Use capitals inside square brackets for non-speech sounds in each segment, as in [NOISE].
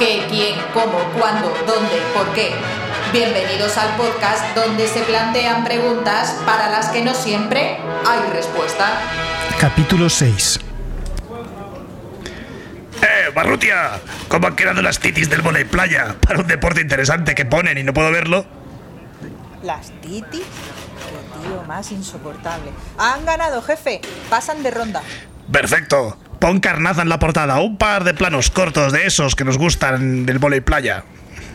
qué, quién, cómo, cuándo, dónde, por qué. Bienvenidos al podcast donde se plantean preguntas para las que no siempre hay respuesta. Capítulo 6. ¡Eh, Barrutia! ¿Cómo han quedado las titis del volei playa? Para un deporte interesante que ponen y no puedo verlo. ¿Las titis? Qué tío más insoportable. Han ganado, jefe. Pasan de ronda. Perfecto. Pon carnaza en la portada. Un par de planos cortos de esos que nos gustan del volei playa.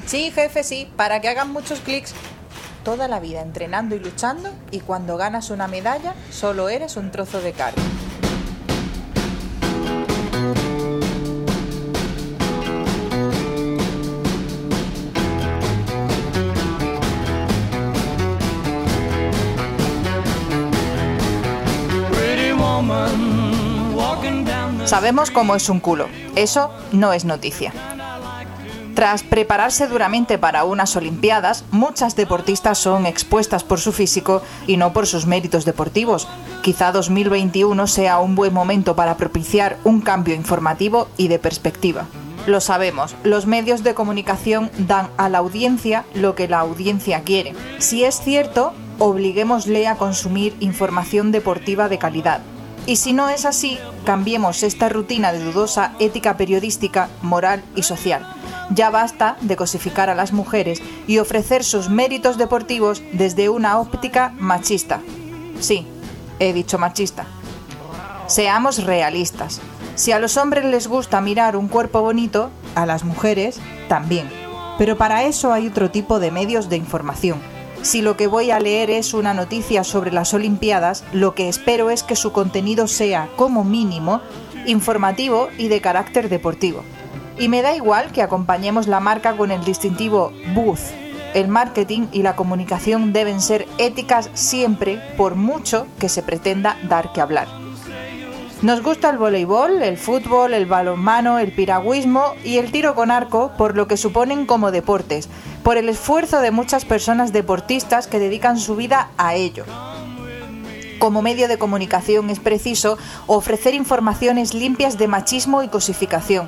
Sí, jefe, sí. Para que hagan muchos clics. Toda la vida entrenando y luchando y cuando ganas una medalla solo eres un trozo de carne. Sabemos cómo es un culo. Eso no es noticia. Tras prepararse duramente para unas Olimpiadas, muchas deportistas son expuestas por su físico y no por sus méritos deportivos. Quizá 2021 sea un buen momento para propiciar un cambio informativo y de perspectiva. Lo sabemos, los medios de comunicación dan a la audiencia lo que la audiencia quiere. Si es cierto, obliguémosle a consumir información deportiva de calidad. Y si no es así, cambiemos esta rutina de dudosa ética periodística, moral y social. Ya basta de cosificar a las mujeres y ofrecer sus méritos deportivos desde una óptica machista. Sí, he dicho machista. Seamos realistas. Si a los hombres les gusta mirar un cuerpo bonito, a las mujeres también. Pero para eso hay otro tipo de medios de información. Si lo que voy a leer es una noticia sobre las Olimpiadas, lo que espero es que su contenido sea, como mínimo, informativo y de carácter deportivo. Y me da igual que acompañemos la marca con el distintivo Booth. El marketing y la comunicación deben ser éticas siempre, por mucho que se pretenda dar que hablar. Nos gusta el voleibol, el fútbol, el balonmano, el piragüismo y el tiro con arco por lo que suponen como deportes, por el esfuerzo de muchas personas deportistas que dedican su vida a ello. Como medio de comunicación es preciso ofrecer informaciones limpias de machismo y cosificación.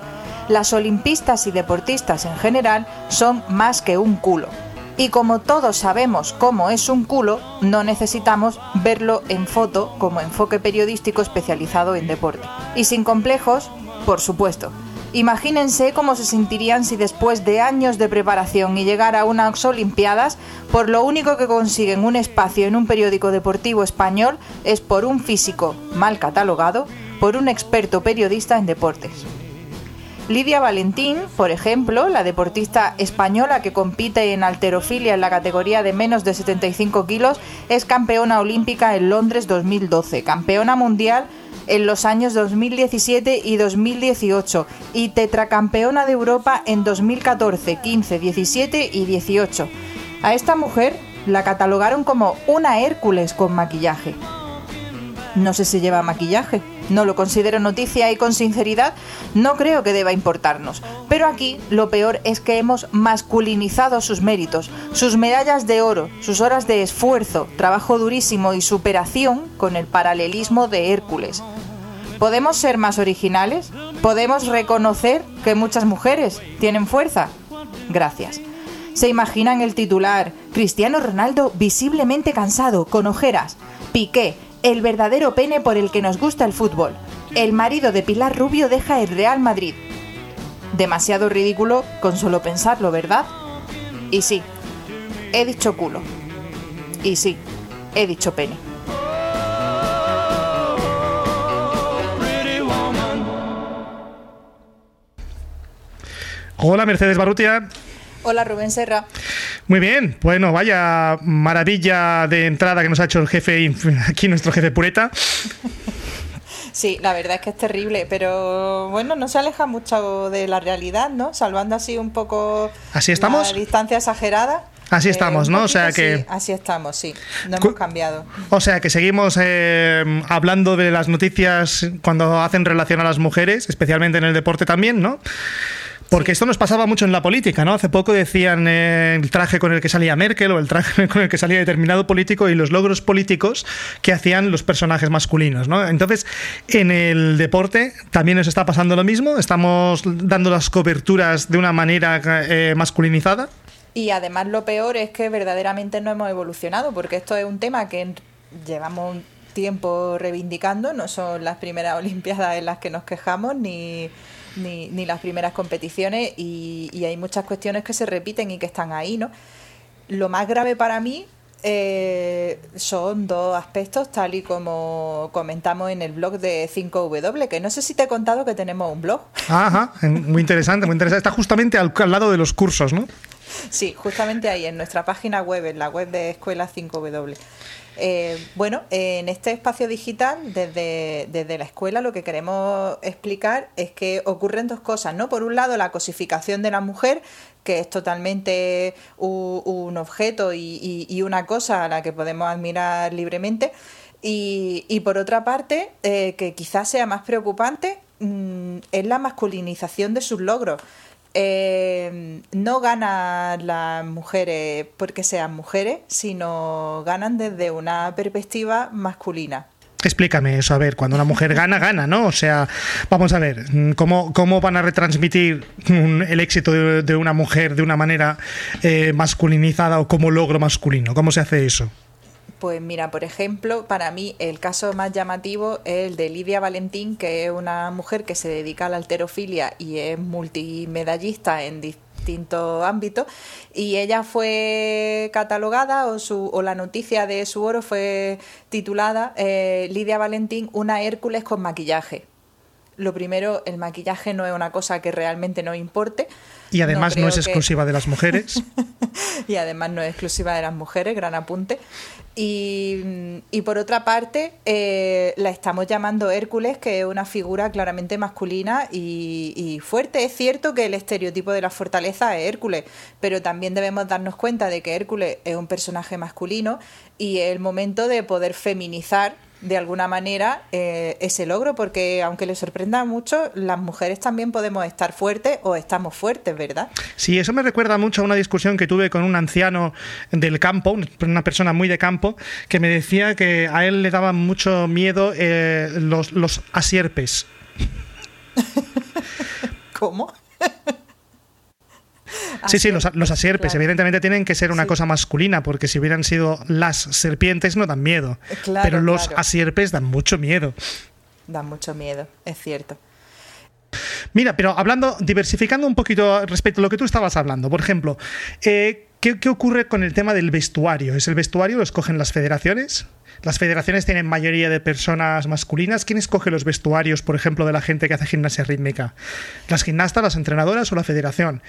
Las olimpistas y deportistas en general son más que un culo. Y como todos sabemos cómo es un culo, no necesitamos verlo en foto como enfoque periodístico especializado en deporte. Y sin complejos, por supuesto. Imagínense cómo se sentirían si después de años de preparación y llegar a unas Olimpiadas, por lo único que consiguen un espacio en un periódico deportivo español es por un físico mal catalogado, por un experto periodista en deportes. Lidia Valentín, por ejemplo, la deportista española que compite en alterofilia en la categoría de menos de 75 kilos, es campeona olímpica en Londres 2012, campeona mundial en los años 2017 y 2018 y tetracampeona de Europa en 2014, 15, 17 y 18. A esta mujer la catalogaron como una Hércules con maquillaje. No sé si lleva maquillaje, no lo considero noticia y con sinceridad no creo que deba importarnos. Pero aquí lo peor es que hemos masculinizado sus méritos, sus medallas de oro, sus horas de esfuerzo, trabajo durísimo y superación con el paralelismo de Hércules. ¿Podemos ser más originales? ¿Podemos reconocer que muchas mujeres tienen fuerza? Gracias. ¿Se imaginan el titular? Cristiano Ronaldo visiblemente cansado, con ojeras. Piqué, el verdadero pene por el que nos gusta el fútbol. El marido de Pilar Rubio deja el Real Madrid. Demasiado ridículo con solo pensarlo, ¿verdad? Y sí, he dicho culo. Y sí, he dicho pene. Hola Mercedes Barrutia. Hola Rubén Serra. Muy bien, bueno, vaya maravilla de entrada que nos ha hecho el jefe, aquí nuestro jefe Pureta. Sí, la verdad es que es terrible, pero bueno, no se aleja mucho de la realidad, ¿no? Salvando así un poco ¿Así estamos? la distancia exagerada. Así Eh, estamos, un ¿no? O sea que- sí, así estamos, sí. No hemos cambiado. O sea que seguimos eh, hablando de las noticias cuando hacen relación a las mujeres, especialmente en el deporte también, ¿no? Porque esto nos pasaba mucho en la política, ¿no? Hace poco decían eh, el traje con el que salía Merkel o el traje [LAUGHS] con el que salía determinado político y los logros políticos que hacían los personajes masculinos, ¿no? Entonces, en el deporte también nos está pasando lo mismo. Estamos dando las coberturas de una manera eh, masculinizada. Y además lo peor es que verdaderamente no hemos evolucionado, porque esto es un tema que llevamos tiempo reivindicando, no son las primeras [LAUGHS] Olimpiadas en las que nos quejamos, ni ni, ni las primeras competiciones y, hay muchas cuestiones que se repiten y que están ahí, ¿no? Lo más grave para mí eh, son dos aspectos, tal y como comentamos en el blog de 5W, que no sé si te he contado que tenemos un blog. Ajá, muy interesante, muy interesante. Está justamente al, al lado de los cursos, ¿no? Sí, justamente ahí, en nuestra página web, en la web de Escuela 5W. Eh, bueno, en este espacio digital, desde, desde, la escuela, lo que queremos explicar es que ocurren dos cosas, ¿no? Por un lado, la cosificación de la mujer, que es totalmente un, objeto y, una cosa a la que podemos admirar libremente. Y, por otra parte, eh, que quizás sea más preocupante, mm, es la masculinización de sus logros. Eh, no ganan las mujeres porque sean mujeres, sino ganan desde una perspectiva masculina. Explícame eso, a ver, cuando una mujer gana, [LAUGHS] gana, ¿no? O sea, vamos a ver, ¿cómo, cómo van a retransmitir el éxito de, una mujer de una manera eh, masculinizada o como logro masculino? ¿Cómo se hace eso? Pues mira, por ejemplo, para mí el caso más llamativo es el de Lidia Valentín, que es una mujer que se dedica a la alterofilia y es multimedallista en distintos ámbitos. Y ella fue catalogada, o, su, o la noticia de su oro fue titulada eh, Lidia Valentín, una Hércules con maquillaje. Lo primero, el maquillaje no es una cosa que realmente nos importe. Y además no, es exclusiva de las mujeres. [LAUGHS] y además no es exclusiva de las mujeres, gran apunte. Y, y por otra parte, eh, la estamos llamando Hércules, que es una figura claramente masculina y, y, fuerte. Es cierto que el estereotipo de la fortaleza es Hércules, pero también debemos darnos cuenta de que Hércules es un personaje masculino y es el momento de poder feminizar de alguna manera eh, ese logro, porque aunque le sorprenda mucho, las mujeres también podemos estar fuertes o estamos fuertes, ¿verdad? Sí, eso me recuerda mucho a una discusión que tuve con un anciano del campo, una persona muy de campo, que me decía que a él le daba mucho miedo eh, los, los asierpes. [LAUGHS] ¿Cómo? Sí, sí, los, los asierpes evidentemente tienen que ser una cosa masculina, porque si hubieran sido las serpientes no dan miedo. Eh, pero los asierpes dan mucho miedo. Dan mucho miedo, es cierto. Mira, pero hablando, diversificando un poquito respecto a lo que tú estabas hablando, por ejemplo, eh, ¿qué, ¿qué, ocurre con el tema del vestuario? ¿Es el vestuario lo escogen las federaciones? Las federaciones tienen mayoría de personas masculinas. ¿Quién escoge los vestuarios, por ejemplo, de la gente que hace gimnasia rítmica? ¿Las gimnastas, las entrenadoras o la federación?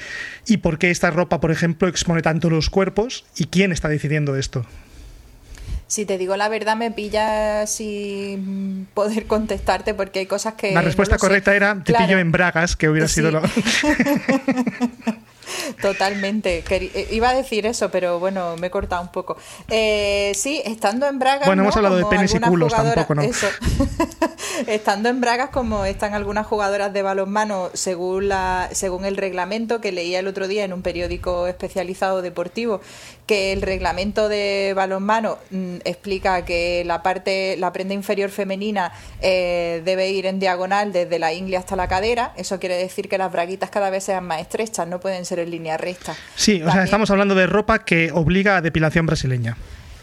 ¿Y por qué esta ropa, por ejemplo, expone tanto los cuerpos? ¿Y quién está decidiendo esto? Si te digo la verdad, me pilla sin poder contestarte porque hay cosas que. La respuesta correcta era: te pillo en bragas, que hubiera sido lo. [LAUGHS] [LAUGHS] Totalmente. Eh, iba a decir eso, pero bueno, me he cortado un poco. Eh, sí, estando en Bragas. Bueno, hemos hablado de penes y culos tampoco, ¿no? Eso. [LAUGHS] estando en Bragas, como están algunas jugadoras de balonmano, según, la, según el reglamento que leía el otro día en un periódico especializado deportivo, que el reglamento de balonmano mm, explica que la parte, la prenda inferior femenina eh, debe ir en diagonal desde la ingle hasta la cadera. Eso quiere decir que las braguitas cada vez sean más estrechas, no pueden ser en línea recta. Sí, o sea, estamos hablando de ropa que obliga a depilación brasileña.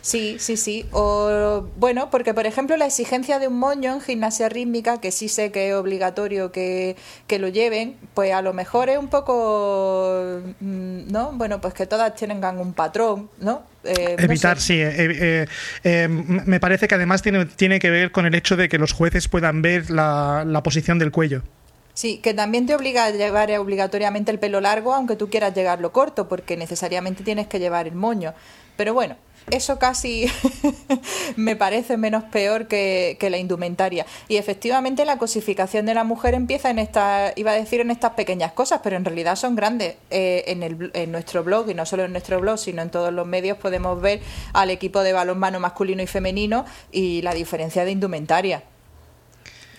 Sí, sí, sí. O, bueno, porque por ejemplo la exigencia de un moño en gimnasia rítmica, que sí sé que es obligatorio que, lo lleven, pues a lo mejor es un poco, mm, ¿no? Bueno, pues que todas tengan un patrón, ¿no? Eh, Evitar, sí. Eh, eh, me parece que además tiene, tiene que ver con el hecho de que los jueces puedan ver la, la posición del cuello. Sí, que también te obliga a llevar obligatoriamente el pelo largo, aunque tú quieras llevarlo corto, porque necesariamente tienes que llevar el moño. Pero bueno, eso casi [LAUGHS] me parece menos peor que, la indumentaria. Y efectivamente la cosificación de la mujer empieza en esta, iba a decir en estas pequeñas cosas, pero en realidad son grandes. Eh, en, el, en nuestro blog, y no solo en nuestro blog, sino en todos los medios, podemos ver al equipo de balonmano masculino y femenino y la diferencia de indumentaria.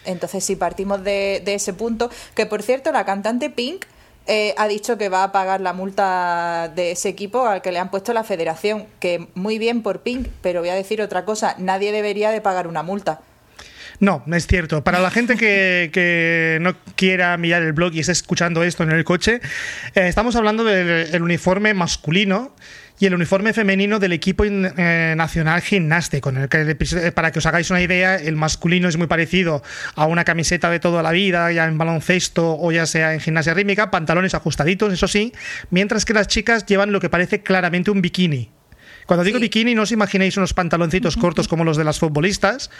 Entonces, si partimos de, ese punto, que por cierto, la cantante Pink eh, ha dicho que va a pagar la multa de ese equipo al que le han puesto la federación, que muy bien por Pink, pero voy a decir otra cosa, nadie debería de pagar una multa. No, es cierto. Para la gente que, no quiera mirar el blog y esté escuchando esto en el coche, eh, estamos hablando del el uniforme masculino y el uniforme femenino del equipo eh, nacional gimnástico. Eh, para que os hagáis una idea, el masculino es muy parecido a una camiseta de toda la vida, ya en baloncesto o ya sea en gimnasia rítmica, pantalones ajustaditos, eso sí, mientras que las chicas llevan lo que parece claramente un bikini. Cuando digo Sí. bikini, no os imaginéis unos pantaloncitos [LAUGHS] cortos como los de las futbolistas.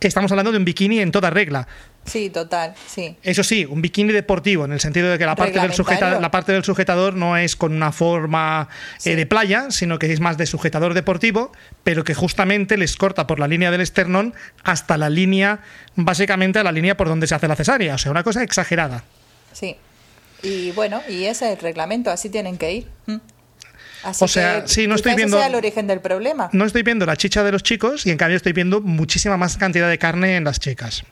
Estamos hablando de un bikini en toda regla. Sí, total, sí. Eso sí, un bikini deportivo, en el sentido de que la parte, del, sujeta- la parte del sujetador no es con una forma eh, de playa, sino que es más de sujetador deportivo, pero que justamente les corta por la línea del esternón hasta la línea, básicamente a la línea por donde se hace la cesárea. O sea, una cosa exagerada. Sí. Y bueno, y ese es el reglamento, así tienen que ir. Así O sea, que sí, no estoy viendo- sea el origen del problema. No estoy viendo la chicha de los chicos y en cambio estoy viendo muchísima más cantidad de carne en las chicas.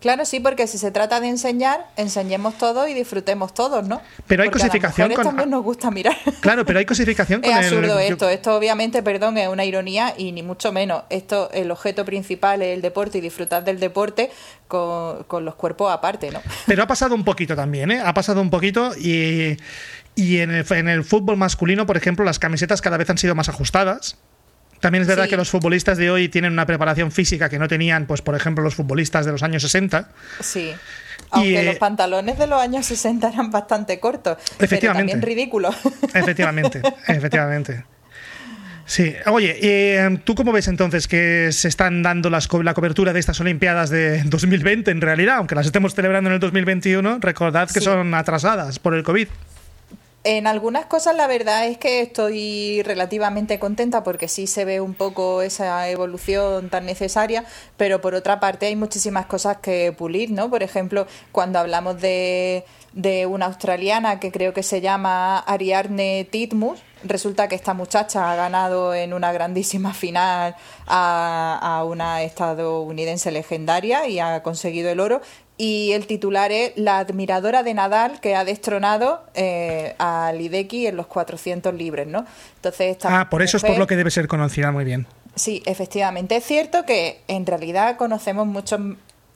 Claro, sí, porque si se trata de enseñar, enseñemos todo y disfrutemos todos, ¿no? Pero hay Porque a las cosificación con- también nos gusta mirar. [LAUGHS] Claro, pero hay cosificación [LAUGHS] con Es absurdo esto. Esto, obviamente, perdón, es una ironía y ni mucho menos. Esto, el objeto principal es el deporte y disfrutar del deporte con, con los cuerpos aparte, ¿no? [LAUGHS] Pero ha pasado un poquito también, ¿eh? Ha pasado un poquito y, y en, el, en el fútbol masculino, por ejemplo, las camisetas cada vez han sido más ajustadas. También es verdad Sí. que los futbolistas de hoy tienen una preparación física que no tenían, pues por ejemplo, los futbolistas de los años 60. Sí. Aunque eh, los pantalones de los años 60 eran bastante cortos. Efectivamente. Pero también ridículos. [LAUGHS] Efectivamente, efectivamente. Sí, oye, eh, ¿tú cómo ves entonces que se están dando las co- la cobertura de estas Olimpiadas de 2020 en realidad? Aunque las estemos celebrando en el 2021, recordad que Sí. son atrasadas por el COVID. En algunas cosas la verdad es que estoy relativamente contenta porque sí se ve un poco esa evolución tan necesaria, pero por otra parte hay muchísimas cosas que pulir, ¿no? Por ejemplo, cuando hablamos de, de una australiana que creo que se llama Ariadne Titmus, resulta que esta muchacha ha ganado en una grandísima final a, a una estadounidense legendaria y ha conseguido el oro. Y el titular es La admiradora de Nadal que ha destronado eh, a Lideki en los 400 libres, ¿no? Entonces esta Ah, por eso es por lo que debe ser conocida muy bien. Sí, efectivamente. Es cierto que en realidad conocemos muchos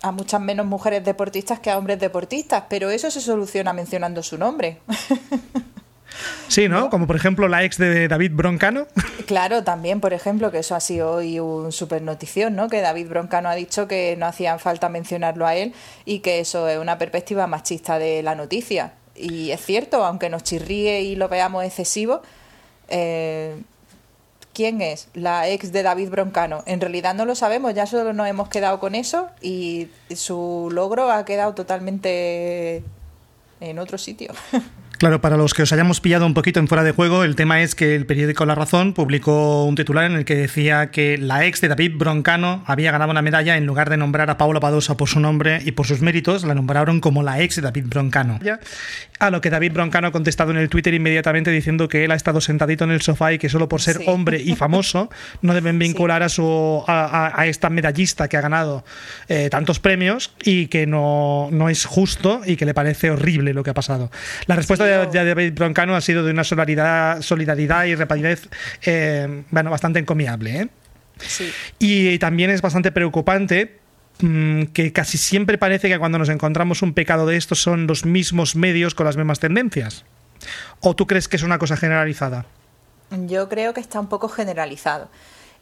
a muchas menos mujeres deportistas que a hombres deportistas, pero eso se soluciona mencionando su nombre. [LAUGHS] Sí, ¿no? Como por ejemplo la ex de David Broncano. [LAUGHS] Claro, también, por ejemplo, que eso ha sido hoy un super notición, ¿no? Que David Broncano ha dicho que no hacía falta mencionarlo a él y que eso es una perspectiva machista de la noticia. Y es cierto, aunque nos chirríe y lo veamos excesivo, eh, ¿quién es la ex de David Broncano? En realidad no lo sabemos, ya solo nos hemos quedado con eso y su logro ha quedado totalmente en otro sitio. [LAUGHS] Claro, para los que os hayamos pillado un poquito en fuera de juego, el tema es que el periódico La Razón publicó un titular en el que decía que la ex de David Broncano había ganado una medalla en lugar de nombrar a Paula Padosa por su nombre y por sus méritos, la nombraron como la ex de David Broncano. A lo que David Broncano ha contestado en el Twitter inmediatamente diciendo que él ha estado sentadito en el sofá y que solo por ser Sí. hombre y famoso no deben vincular a su a, a- a esta medallista que ha ganado eh, tantos premios y que no, no es justo y que le parece horrible lo que ha pasado. La respuesta Sí, de, de David Broncano ha sido de una solidaridad, solidaridad y rapidez eh, bueno, bastante encomiable. ¿eh? Sí. Y también es bastante preocupante mm, que casi siempre parece que cuando nos encontramos un pecado de estos son los mismos medios con las mismas tendencias. ¿O tú crees que es una cosa generalizada? Yo creo que está un poco generalizado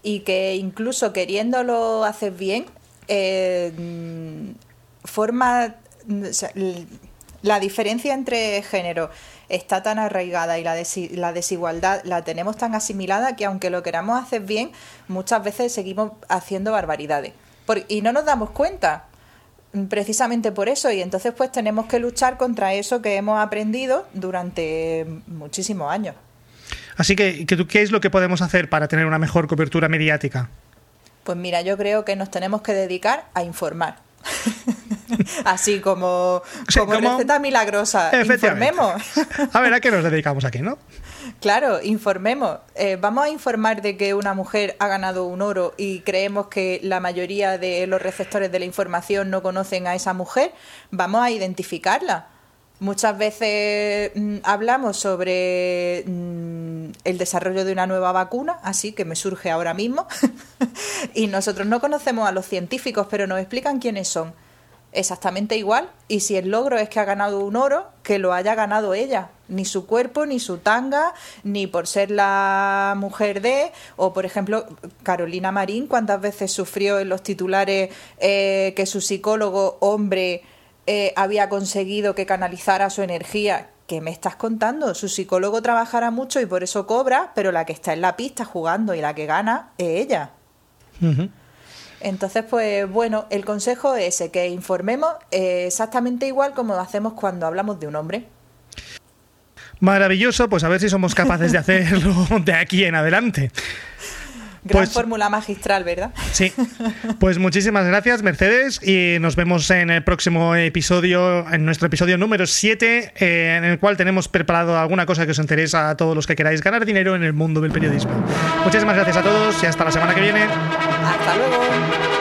y que incluso queriéndolo hacer bien, eh, mm, forma mm, o sea, l- la diferencia entre género está tan arraigada y la, desi- la desigualdad la tenemos tan asimilada que aunque lo queramos hacer bien, muchas veces seguimos haciendo barbaridades. Por- y no nos damos cuenta mm, precisamente por eso y entonces pues tenemos que luchar contra eso que hemos aprendido durante muchísimos años. Así que, ¿qué es lo que podemos hacer para tener una mejor cobertura mediática? Pues mira, yo creo que nos tenemos que dedicar a informar. [LAUGHS] Así como, Sí, como como- receta milagrosa. Informemos. [LAUGHS] A ver, ¿a qué nos dedicamos aquí, no? Claro, informemos. Eh, vamos a informar de que una mujer ha ganado un oro y creemos que la mayoría de los receptores de la información no conocen a esa mujer. Vamos a identificarla. Muchas veces mm, hablamos sobre mm, el desarrollo de una nueva vacuna, así que me surge ahora mismo, [LAUGHS] [LAUGHS] y nosotros no conocemos a los científicos, pero nos explican quiénes son. Exactamente igual, y si el logro es que ha ganado un oro, que lo haya ganado ella, ni su cuerpo, ni su tanga, ni por ser la mujer de, o por ejemplo, Carolina Marín, cuántas veces sufrió en los titulares eh, que su psicólogo hombre eh, había conseguido que canalizara su energía. ¿Qué me estás contando? Su psicólogo trabajará mucho y por eso cobra, pero la que está en la pista jugando y la que gana es ella. Entonces, pues bueno, el consejo es ese, que informemos eh, exactamente igual como hacemos cuando hablamos de un hombre. Maravilloso, pues a ver si somos capaces de [LAUGHS] hacerlo de aquí en adelante. Gran pues, fórmula magistral, ¿verdad? Sí. [LAUGHS] Pues muchísimas gracias, Mercedes, y nos vemos en el próximo episodio, en nuestro episodio número 7, eh, en el cual tenemos preparado alguna cosa que os interesa a todos los que queráis ganar dinero en el mundo del periodismo. Muchísimas gracias a todos y hasta la semana que viene. Hasta luego.